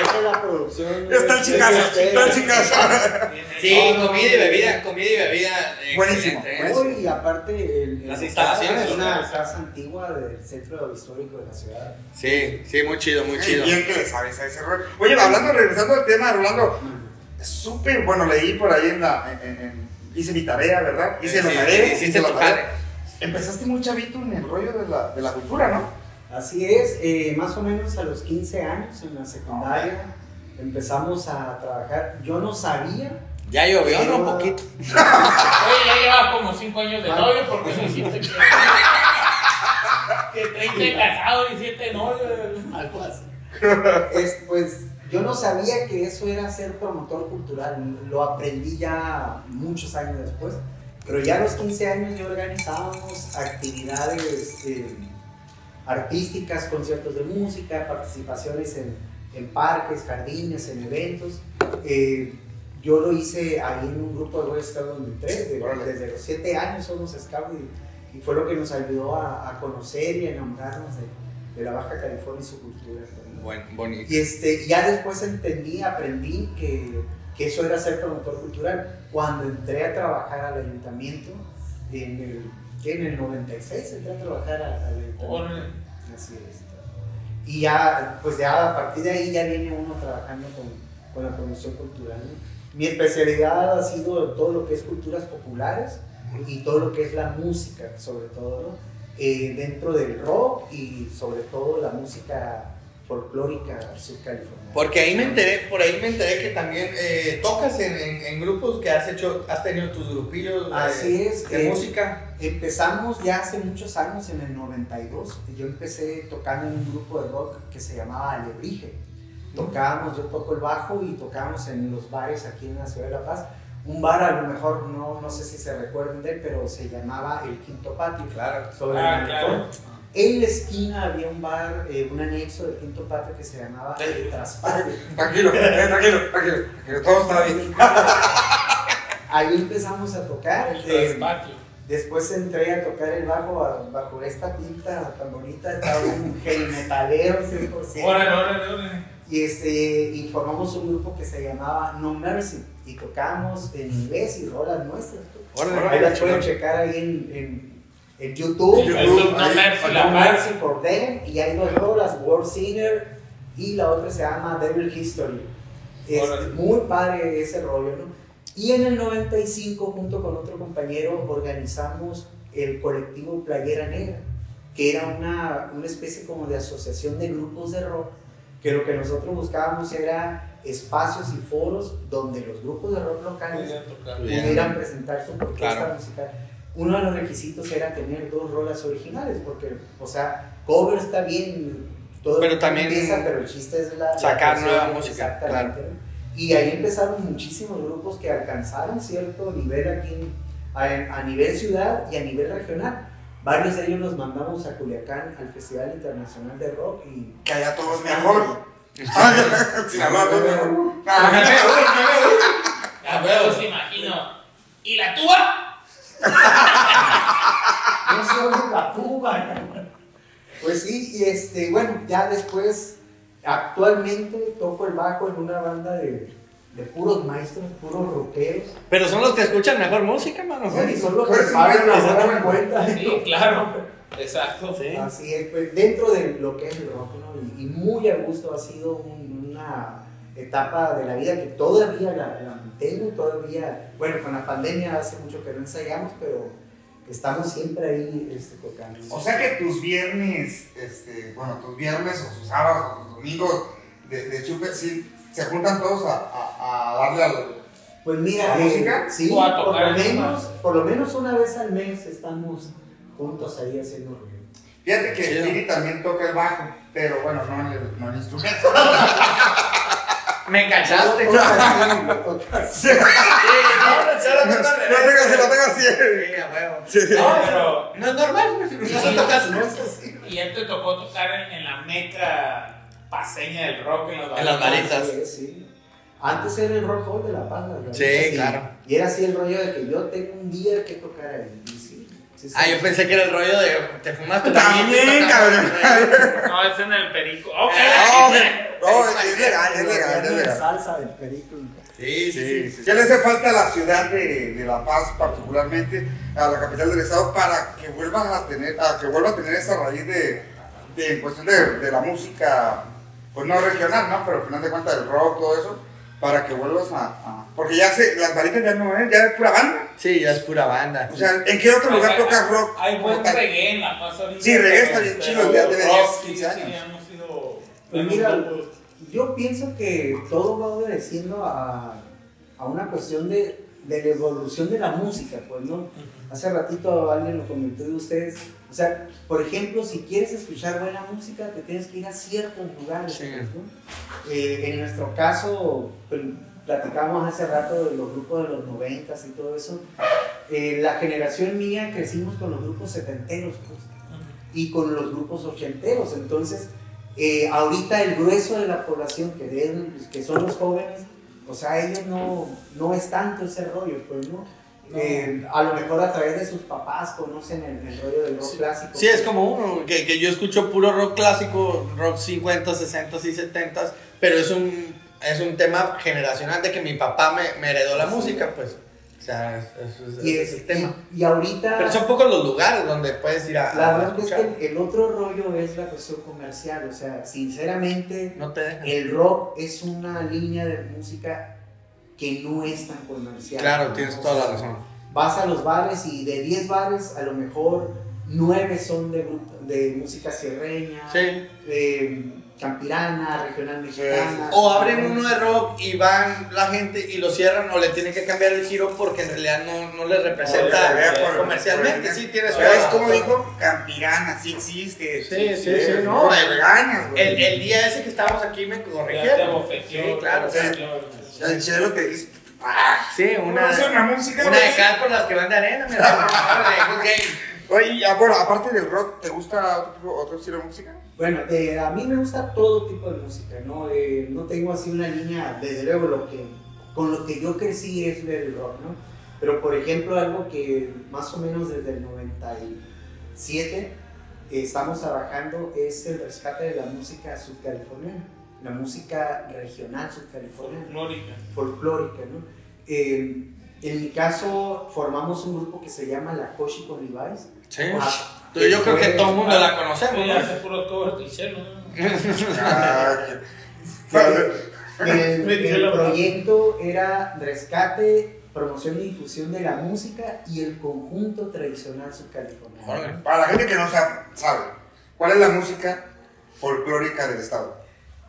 se ve la producción. Está es- chicazo, es- está chicazo. Sí, no, comida y bebida, comida y bebida. Buenísimo, ¿eh? buenísimo. Y aparte, el, el Las instalaciones, es una casa antigua del centro histórico de la ciudad. Sí, sí, muy chido, muy chido. bien que le sabes a ese rollo. Oye, hablando, regresando al tema, Rolando, súper, bueno, leí por ahí en la, en- en- hice mi tarea, ¿verdad? Hice Sí, la tarea. hiciste hice la tu tarea. Empezaste muy chavito en el rollo de la, de la cultura, ¿no? Así es, eh, más o menos a los 15 años en la secundaria empezamos a trabajar. Yo no sabía. Ya llovió, ¿no? Un Pero- poquito. Oye, ya llevas como 5 años de Ah. novio porque no hiciste [laughs] que. que 30 de casado y 7 de novio. Algo así. Es, pues yo no sabía que eso era ser promotor cultural. Lo aprendí ya muchos años después. Pero ya a los 15 años ya organizábamos actividades eh, artísticas, conciertos de música, participaciones en, en parques, jardines, en eventos. Eh, yo lo hice ahí en un grupo de Boy Scout donde entré, de- Órale. desde los 7 años somos Scout y, y fue lo que nos ayudó a, a conocer y a enamorarnos de, de la Baja California y su cultura. ¿no? Bueno, bonito. Y este, ya después entendí, aprendí que, que eso era ser promotor cultural. Cuando entré a trabajar al ayuntamiento, en el, en el 96 entré a trabajar al ayuntamiento. Así es. Y ya, pues ya a partir de ahí ya viene uno trabajando con, con la promoción cultural. ¿no? Mi especialidad ha sido todo lo que es culturas populares y todo lo que es la música, sobre todo, ¿no? Eh, dentro del rock y sobre todo la música folclórica subcaliforniana. Porque ahí me enteré, por ahí me enteré que también eh, tocas en, en- en grupos que has hecho, has tenido tus grupillos de, Así es, de eh, música. Empezamos ya hace muchos años, en el 92. Yo empecé tocando en un grupo de rock que se llamaba Alebrije. Tocábamos, yo toco el bajo y tocábamos en los bares aquí en la ciudad de La Paz. Un bar, a lo mejor no, no sé si se recuerdan de él, pero se llamaba El Quinto Patio. Claro. Sobre Ah, el claro. En la esquina había un bar, eh, un anexo del Quinto Patio que se llamaba El Traspatio. Tranquilo, eh, tranquilo, tranquilo, tranquilo, todo está bien. [laughs] Ahí empezamos a tocar. El eh, traspatio. Después entré a tocar el bajo a- bajo esta pinta tan bonita, estaba un heavy metalero 100%. Órale, órale, órale. Y, este, y formamos un grupo que se llamaba No Mercy y tocamos en inglés y rolas nuestras. Órale, Ahí las pueden checar ahí en, en, en YouTube. YouTube, No ahí, Mercy, No. Mercy for Them y hay dos rolas, World Sinner y la otra se llama Devil History. Es Órale. muy padre ese rollo, ¿no? Y en el 95, junto con otro compañero, organizamos el colectivo Playera Negra, que era una, una especie como de asociación de grupos de rock, que lo que nosotros buscábamos era espacios y foros donde los grupos de rock locales. Bien. pudieran presentar su propuesta Claro. musical. Uno de los requisitos era tener dos rolas originales, porque, o sea, cover está bien, todo Pero también empieza, pero el chiste es la, la sacar canción, nueva música, exactamente, ¿no? Y ahí empezaron muchísimos grupos que alcanzaron cierto nivel aquí en- a, a nivel ciudad y a nivel regional. Varios de ellos los mandamos a Culiacán al Festival Internacional de Rock y Que allá todo es mejor. Sinaloa todo es mejor. Ah, A huevos, imagino. ¿Y la tuba? No se oye la tuba. cabrón. Pues sí, y este, bueno, ya después, actualmente toco el bajo en una banda de, de puros maestros, puros rockeros. Pero son los que escuchan mejor música, mano. Y son los que sí, pagan la cuenta. Sí, claro. Exacto. Sí. Así es, pues, dentro de lo que es el rock, ¿no? Y, y muy a gusto ha sido un- una etapa de la vida que todavía la, la mantengo, todavía, bueno, con la pandemia hace mucho que no ensayamos, pero estamos siempre ahí este, tocando. O sea que tus viernes, este, bueno, tus viernes o tus sábados o tus domingos de, de sí, se juntan todos a, a, a darle al. Pues mira, ¿La eh, música? sí, O a por tocar lo, el menos, por lo menos una vez al mes estamos juntos ahí haciendo ruido. Fíjate que. Lili también toca el bajo, pero bueno, no en el, no el instrumento. Me cachaste. Sí. No, lo Lo lo así. Sí, a. No, pero- no. No es así. Y ya te tocó tocar en, en la meca paseña del rock en los En las varitas. Sí. Antes era el rock hall de La Paz, la verdad. Sí, claro. Y era así el rollo de que yo tengo un día que tocar ahí. Y Sí, sí. Ah, yo pensé que era el rollo de te fumaste También, cabrón. No, es en el perico. Ok. No, no, es legal, es legal, es La legal. salsa del perico. Sí, sí, Sí, sí. sí. ¿Qué le hace falta a la ciudad de, de La Paz, particularmente a la capital del estado, para que vuelvan a tener, a que vuelva a tener esa raíz de, de en cuestión de, de la música, pues no regional, ¿no? Pero al final de cuentas del rock, todo eso, para que vuelvas a, a- porque ya se, las varitas ya no es, ya es pura banda. Sí, ya es pura banda. O sea, ¿en qué otro lugar toca rock? Hay buen reggae en La ahorita. Sí, reggae está bien chido, ya tiene rock 10, sí, 15 sí, años. hemos sido Pues mira, yo pienso que todo va obedeciendo a, a una cuestión de, de la evolución de la música, pues, ¿no? Hace ratito alguien lo comentó de ustedes. O sea, por ejemplo, si quieres escuchar buena música, te tienes que ir a ciertos lugares, Sí. pues, ¿no? Eh, en nuestro caso, pues, platicamos hace rato de los grupos de los noventas y todo eso. Eh, la generación mía crecimos con los grupos setenteros, pues, y con los grupos ochenteros. Entonces, eh, ahorita el grueso de la población que, ven- que son los jóvenes, o sea, ellos no, no es tanto ese rollo, pues, ¿no? Eh, a lo mejor a través de sus papás conocen el, el rollo del rock clásico. Sí, es como uno, que, que yo escucho puro rock clásico, rock 50, 60 y 70, pero es un, es un tema generacional de que mi papá me, me heredó la Sí. música, pues. O sea, es, es- es- Y, ese es el tema. y, y ahorita... Pero son pocos los lugares donde puedes ir a, La verdad es que el otro rollo es la cuestión comercial, o sea, sinceramente, No te dejan. el rock es una línea de música que no es tan comercial. Claro, tienes O toda la razón. Vas a los bares y de 10 bares, a lo mejor 9 son de, música sierreña, Sí. de campirana, regional mexicana. O abren uno de rock y van la gente y lo cierran o le tienen que cambiar el giro porque en realidad no, no les representa Oye, vea por- comercialmente. por- Sí, tienes ¿Sabes toda cómo la dijo? Campirana, sí existe. Sí, sí, sí, no, me el- regañas, güey. El, el día ese que estábamos aquí me corrigieron. Sí, claro. Sí. El chelo te dice, ah, Sí, una, es una música, una de cal con las que van de arena. mira, de. Oye, y, ah, bueno, aparte del rock, ¿te gusta otro, otro estilo de música? Bueno, eh, a mí me gusta todo tipo de música, ¿no? Eh, no tengo así una línea, desde luego, lo que, con lo que yo crecí es el rock, ¿no? Pero, por ejemplo, algo que más o menos desde el 97 eh, estamos trabajando es el rescate de la música subcaliforniana, la música regional subcaliforniana Folclórica. folclórica, ¿no? Eh, en mi caso, formamos un grupo que se llama La Cochi con Levi's. Sí. Ah, Yo, yo creo que todo el mundo la conocemos. ¿no? hace puro. Ah, [laughs] El, el proyecto era rescate, promoción y difusión de la música y el conjunto tradicional subcaliforniano. Para la gente que no sabe, sabe, ¿cuál es la música folclórica del estado?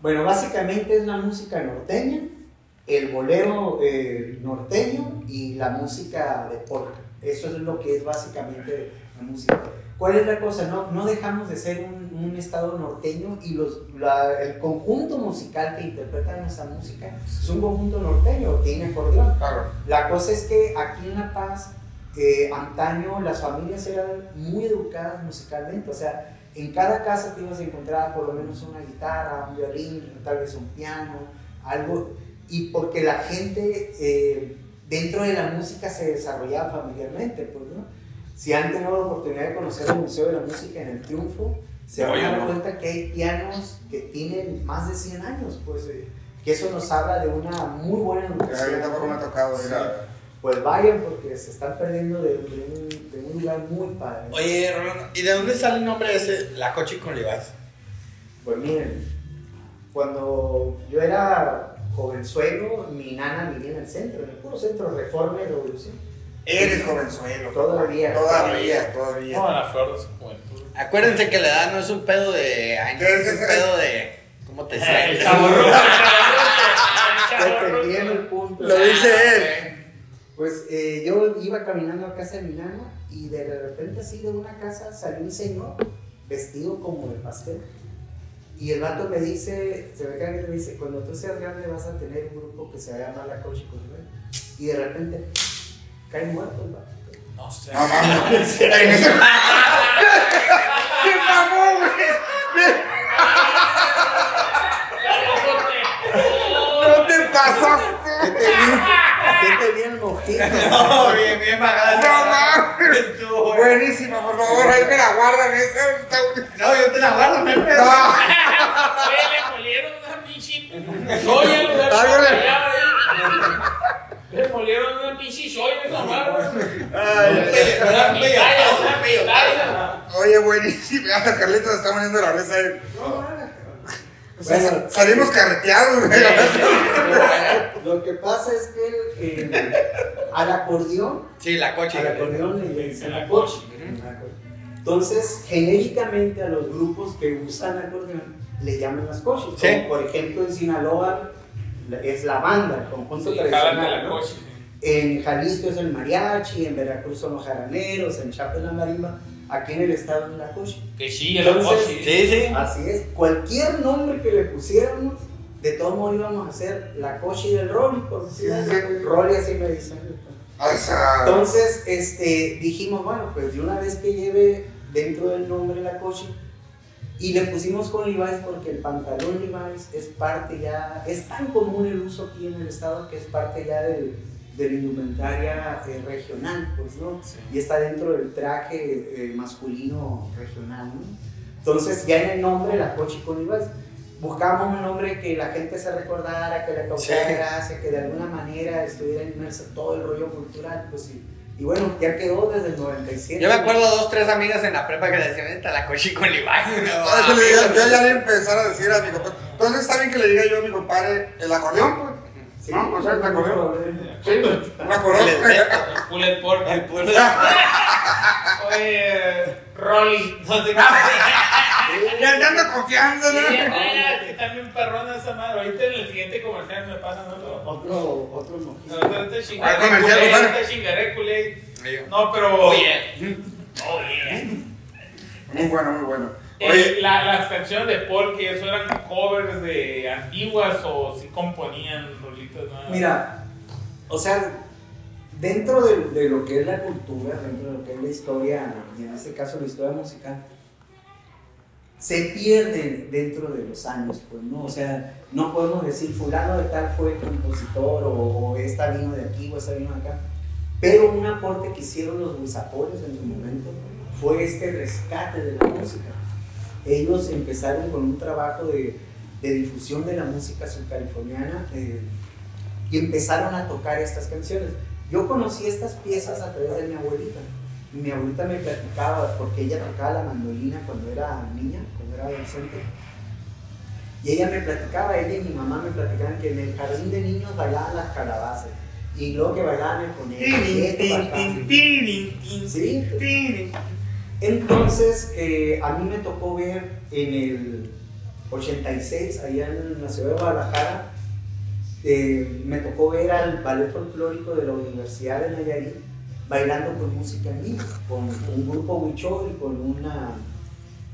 Bueno, básicamente es la música norteña, el bolero eh, norteño y la música de polka. Eso es lo que es básicamente la música. ¿Cuál es la cosa? No, no dejamos de ser un, un estado norteño y los, la- el conjunto musical que interpreta nuestra música es un conjunto norteño, tiene acordeón. Claro. La cosa es que aquí en La Paz, eh, antaño las familias eran muy educadas musicalmente, o sea, en cada casa te ibas a encontrar por lo menos una guitarra, un violín, tal vez un piano, algo, y porque la gente eh, dentro de la música se desarrollaba familiarmente, pues, ¿no? Si han tenido la oportunidad de conocer el Museo de la Música en el Triunfo, se van a dar cuenta que hay pianos que tienen más de 100 años, pues, eh, que eso nos habla de una muy buena educación. tampoco me ha tocado ir a... Pues vayan porque se están perdiendo de, de un, de un lugar muy padre. Oye, Rolando, ¿y de dónde sale el nombre ese, La Cochi con Levi's? Pues miren, cuando yo era jovenzuelo, mi nana vivía en el centro, en el puro centro Reforma y Revolución. Eres jovenzuelo. Todavía. Todavía, todavía. No, la flor de su juventud. Acuérdense que la edad no es un pedo de años, ¿Qué es es un pedo de... ¿Cómo te El sientes? Defendiendo el punto. Lo dice él. Pues eh, yo iba caminando a casa de mi nana y de repente así de una casa salió un señor vestido como de pastel. Y el vato me dice, se me cae que me dice, cuando tú seas grande vas a tener un grupo que se va a llamar La Coach Y de repente cae muerto el vato. No sé. No [laughs] mames. En ese- ¡Qué mamón, güey! ¡No te pasaste! ¿Qué te vi? ¿Qué te vi el? No, bien, bien bajada. ¡No bueno. Buenísima, por favor, ahí me la guardan. Esa está buenísima. No, yo te la guardo, me pedo. No. Oye, le molieron una pinche soya en lugar le- eh. Molieron una pinche soya esa mano. Ay, Una. Oye, buenísima. [laughs] Hasta Carlitos se está poniendo la risa ahí. O sea, Bueno. salimos carreteados, güey. Lo que pasa es que el- el- al acordeón, Sí, la coche. al acordeón le- dicen La coche. Entonces, genéricamente a los grupos que usan acordeón le llaman las coches. Sí. Como, por ejemplo, en Sinaloa es la banda, el conjunto Sí, tradicional. la ¿no? coche. En Jalisco es el mariachi, en Veracruz son los jaraneros, en Chiapas la marimba, aquí en el estado es la coche. Que sí, la Entonces, coche. Sí, sí. Así es, cualquier nombre que le pusiéramos, de todos modos íbamos a hacer la coche del Rolly, por decir algo. Sí, sí. Rolly así me dicen. Entonces, este, dijimos, bueno, pues de una vez que lleve dentro del nombre la coche, y le pusimos con Levi's porque el pantalón Levi's es parte ya, es tan común el uso aquí en el estado que es parte ya del, de la indumentaria eh, regional, pues, ¿no? Y está dentro del traje eh, masculino regional, ¿no? Entonces, ya en el nombre, la coche con Levi's, buscamos un nombre que la gente se recordara, que le causara Sí. gracia, que de alguna manera estuviera inmerso todo el rollo cultural, pues sí. Y bueno, ya quedó desde el 97. Yo me acuerdo dos, tres amigas en la prepa que le decían, vente a la coche con yo [laughs] [laughs] ya le [laughs] empezar a decir a mi compadre. Entonces está bien que le diga yo a mi compadre el acordeón, pues. Sí, ¿No? O sea, el acordeón. Sí, Un acordeón. El pulled pork. El pueblo. Oye, Rolly. No te Ya ya ando confiando, ¿no? que también perrona esa madre. Ahorita en el siguiente comercial me pasan otro. Otro, otro culé, compadre. ahorita chingaré culé. No, pero. Oye. Oye. Muy bueno, muy bueno. Eh, Oye, la- las canciones de Paul, que eso eran covers de antiguas o si componían nuevas. Mira, o sea, dentro de, lo que es la cultura, dentro de lo que es la historia, y en este caso la historia musical, se pierde dentro de los años, pues, ¿no? O sea, no podemos decir fulano de tal fue compositor o, o esta vino de aquí o esta vino de acá, pero un aporte que hicieron los guisapores en su momento fue este rescate de la música. Ellos empezaron con un trabajo de, de difusión de la música subcaliforniana eh, y empezaron a tocar estas canciones. Yo conocí estas piezas a través de mi abuelita. Mi abuelita me platicaba, porque ella tocaba la mandolina cuando era niña, cuando era adolescente. Y ella me platicaba, ella y mi mamá me platicaban que en el jardín de niños bailaban las calabazas. Y luego que bailaban el conejo. Sí. Entonces, eh, a mí me tocó ver en el 86, allá en la ciudad de Guadalajara, eh, me tocó ver al ballet folclórico de la Universidad de Nayarit bailando con música en con un grupo huichol y con, una,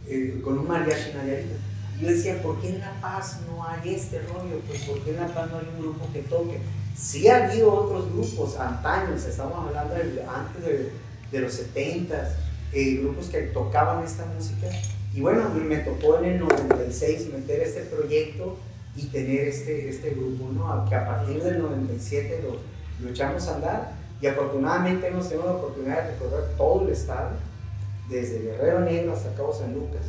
eh, con un mariachi Nayarit. Yo decía, ¿por qué en La Paz no hay este rollo? Pues, ¿por qué en La Paz no hay un grupo que toque? Sí ha habido otros grupos, antaños, estamos hablando de, antes de, de los 70s, eh, grupos que tocaban esta música. Y bueno, me tocó en el 96 meter este proyecto y tener este, este grupo, ¿no? Que a partir del 97 lo, lo echamos a andar y afortunadamente hemos tenido la oportunidad de recorrer todo el estado, desde Guerrero Negro hasta Cabo San Lucas.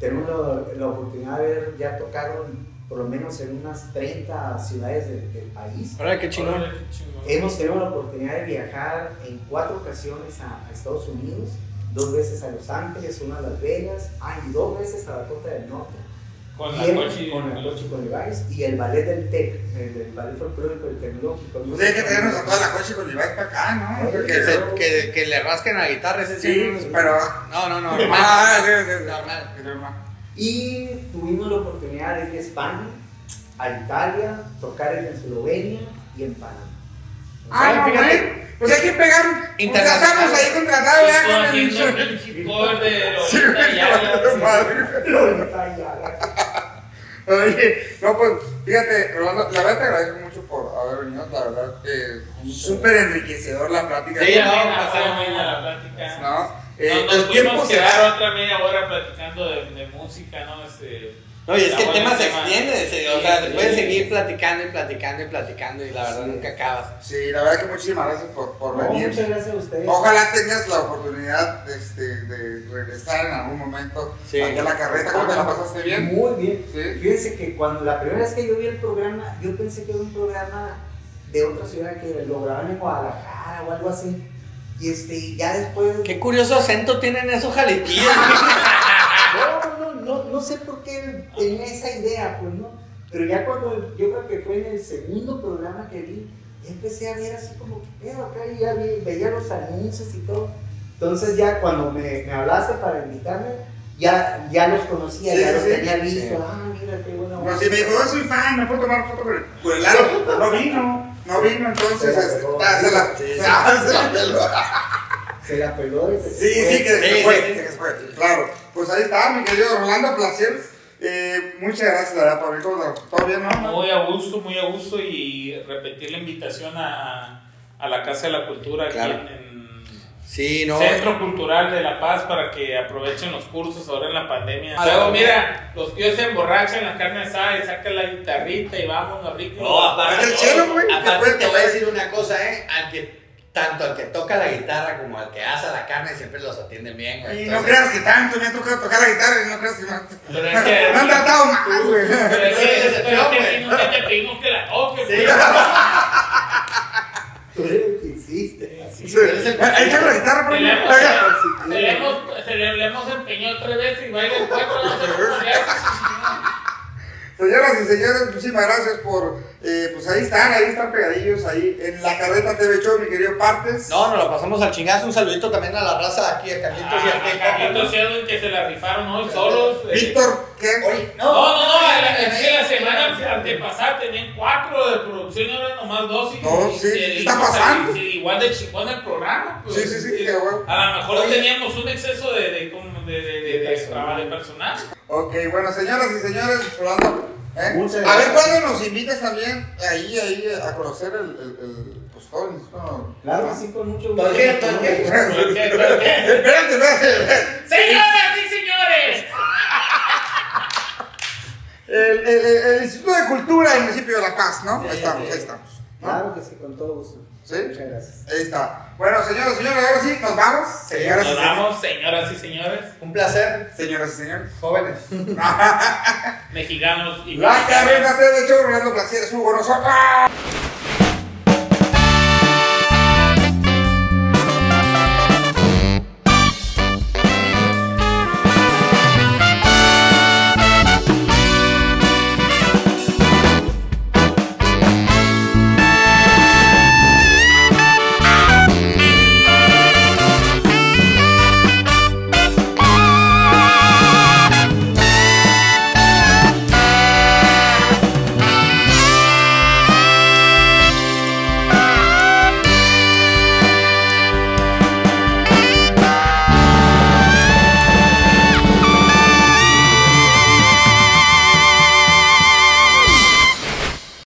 Tenemos la, la oportunidad de ver, ya tocaron por lo menos en unas 30 ciudades del- del país. Ahora qué chingón. Hemos tenido la oportunidad de viajar en cuatro ocasiones a, a Estados Unidos, dos veces a Los Ángeles, una a Las Vegas, ah, y dos veces a Dakota del Norte. Con la coche. con la coche con Levi's y el ballet del TEC, el, el ballet folclórico del tecnológico. pues hay que traernos a toda la coche con Levi's para acá, ¿no? Que, Porque se- que, que le rasquen la guitarra ese Sí, sí. pero. No, no, no. [laughs] normal. Ah, sí, sí, sí. Normal. Normal. Y tuvimos la oportunidad de ir a España, a Italia, tocar en Eslovenia y en Panamá. Ah, no, fíjate. Pues hay que pegar. Ya estamos ahí contratados, Estoy ya. cover de Sí. Oye, no, pues fíjate, Rolando, la verdad te agradezco mucho por haber venido, la verdad, eh, súper enriquecedor la plática. Sí, Sí, no, pasamos. a la plática. ¿no? Eh, Nos, el nos tiempo pudimos quedar da. otra media hora platicando de, de música, ¿no? Este, No, y es que el tema se extiende, o sea, sí, puedes sí. seguir platicando y platicando y platicando y la verdad nunca acabas. Sí, la verdad que muchísimas gracias por, por No, venir. muchas gracias a ustedes. Ojalá tengas la oportunidad este, de regresar en algún momento Sí. aquí a la carreta. ¿Cómo te la pasaste bien? Muy bien. Sí. Fíjense que cuando la primera vez que yo vi el programa, yo pensé que era un programa de otra ciudad que lo grababan en Guadalajara o algo así. Y este, ya después. Qué curioso acento tienen esos jalitillos. [laughs] No, no, sé por qué tenía esa idea, pues no. Pero ya cuando, yo creo que fue en el segundo programa que vi, ya empecé a ver así como, ¿qué pedo acá? Y ya vi, veía los anuncios y todo. Entonces ya cuando me, me hablaste para invitarme, ya, ya los conocía, Sí, ya sí, los sí. tenía visto. Sí. Ah, mira qué buena No, si me dijo, yo soy fan, me puedo tomar foto con el aro. No vino, no vino, entonces. Se la este, ah, [laughs] se la- peló. Se la peló Sí, sí, que se Sí, fue, sí, que se fue, claro. Pues ahí está, mi querido Rolando Placer. Eh, muchas gracias, la verdad, por venir. ¿Todo bien, no? Muy a gusto, muy a gusto y repetir la invitación a, a la Casa de la Cultura aquí Claro. en, en Sí, no. Centro Cultural de La Paz para que aprovechen los cursos ahora en la pandemia. Luego, mira, los tíos se emborrachan la carne asada y sacan la guitarrita y vámonos, rico. No, aparte, El chelo, güey, que aparte te voy a decir una cosa, ¿eh? Al que, tanto al que toca la guitarra como al que asa la carne siempre los atienden bien, güey. Y no Entonces- creas que tanto me ha tocado tocar la guitarra y no creas que han, Pero [laughs] es que- me han tratado mal, güey. Pero es que- te pedimos que la toques, güey. [laughs] Tú eres el que hiciste. Sí. Ahí está la guitarra, por Se le hemos- empeñado tres veces y baila el cuatro, no sé. Señoras y señores, muchísimas gracias por, eh, pues ahí están, ahí están pegadillos, ahí en la carreta TV Show, mi querido Partes. No, nos lo pasamos al chingazo. Un saludito también a la raza de aquí, a Carlitos y a Ah. Carlitos y Edwin que se la rifaron hoy solos. eh. Víctor, ¿qué? Oye, No, no, no, la- es que la semana antepasada tenían cuatro de producción y ahora nomás dos. Y, No, y sí, se- ¿qué y está no pasando? sí, igual de chingón el programa. pues. Sí, sí, sí, qué bueno. A lo mejor Oye. teníamos un exceso de, de, de, de, de, de, personal. de personal. Ok, bueno, señoras y señores, Rolando, ¿eh? Muchas a ver cuándo nos invitas también ahí, ahí a conocer el, el, el pues todo el- no. Claro que sí, con mucho gusto. Espérate, espérate. Señoras y señores, El, el, el, el Instituto de Cultura del municipio de La Paz, ¿no? Sí, ahí estamos, sí. ahí estamos. ¿no? Claro que sí, con todo gusto. ¿Sí? Muchas gracias. Ahí está. Bueno, señoras y señores, ahora sí, nos vamos. Señoras y nos señores. vamos, señoras y señores, Un placer, Señoras y señores. jóvenes. [laughs] mexicanos y La mexicanas. carrera Show, Rolando Placer, estuvo con nosotros.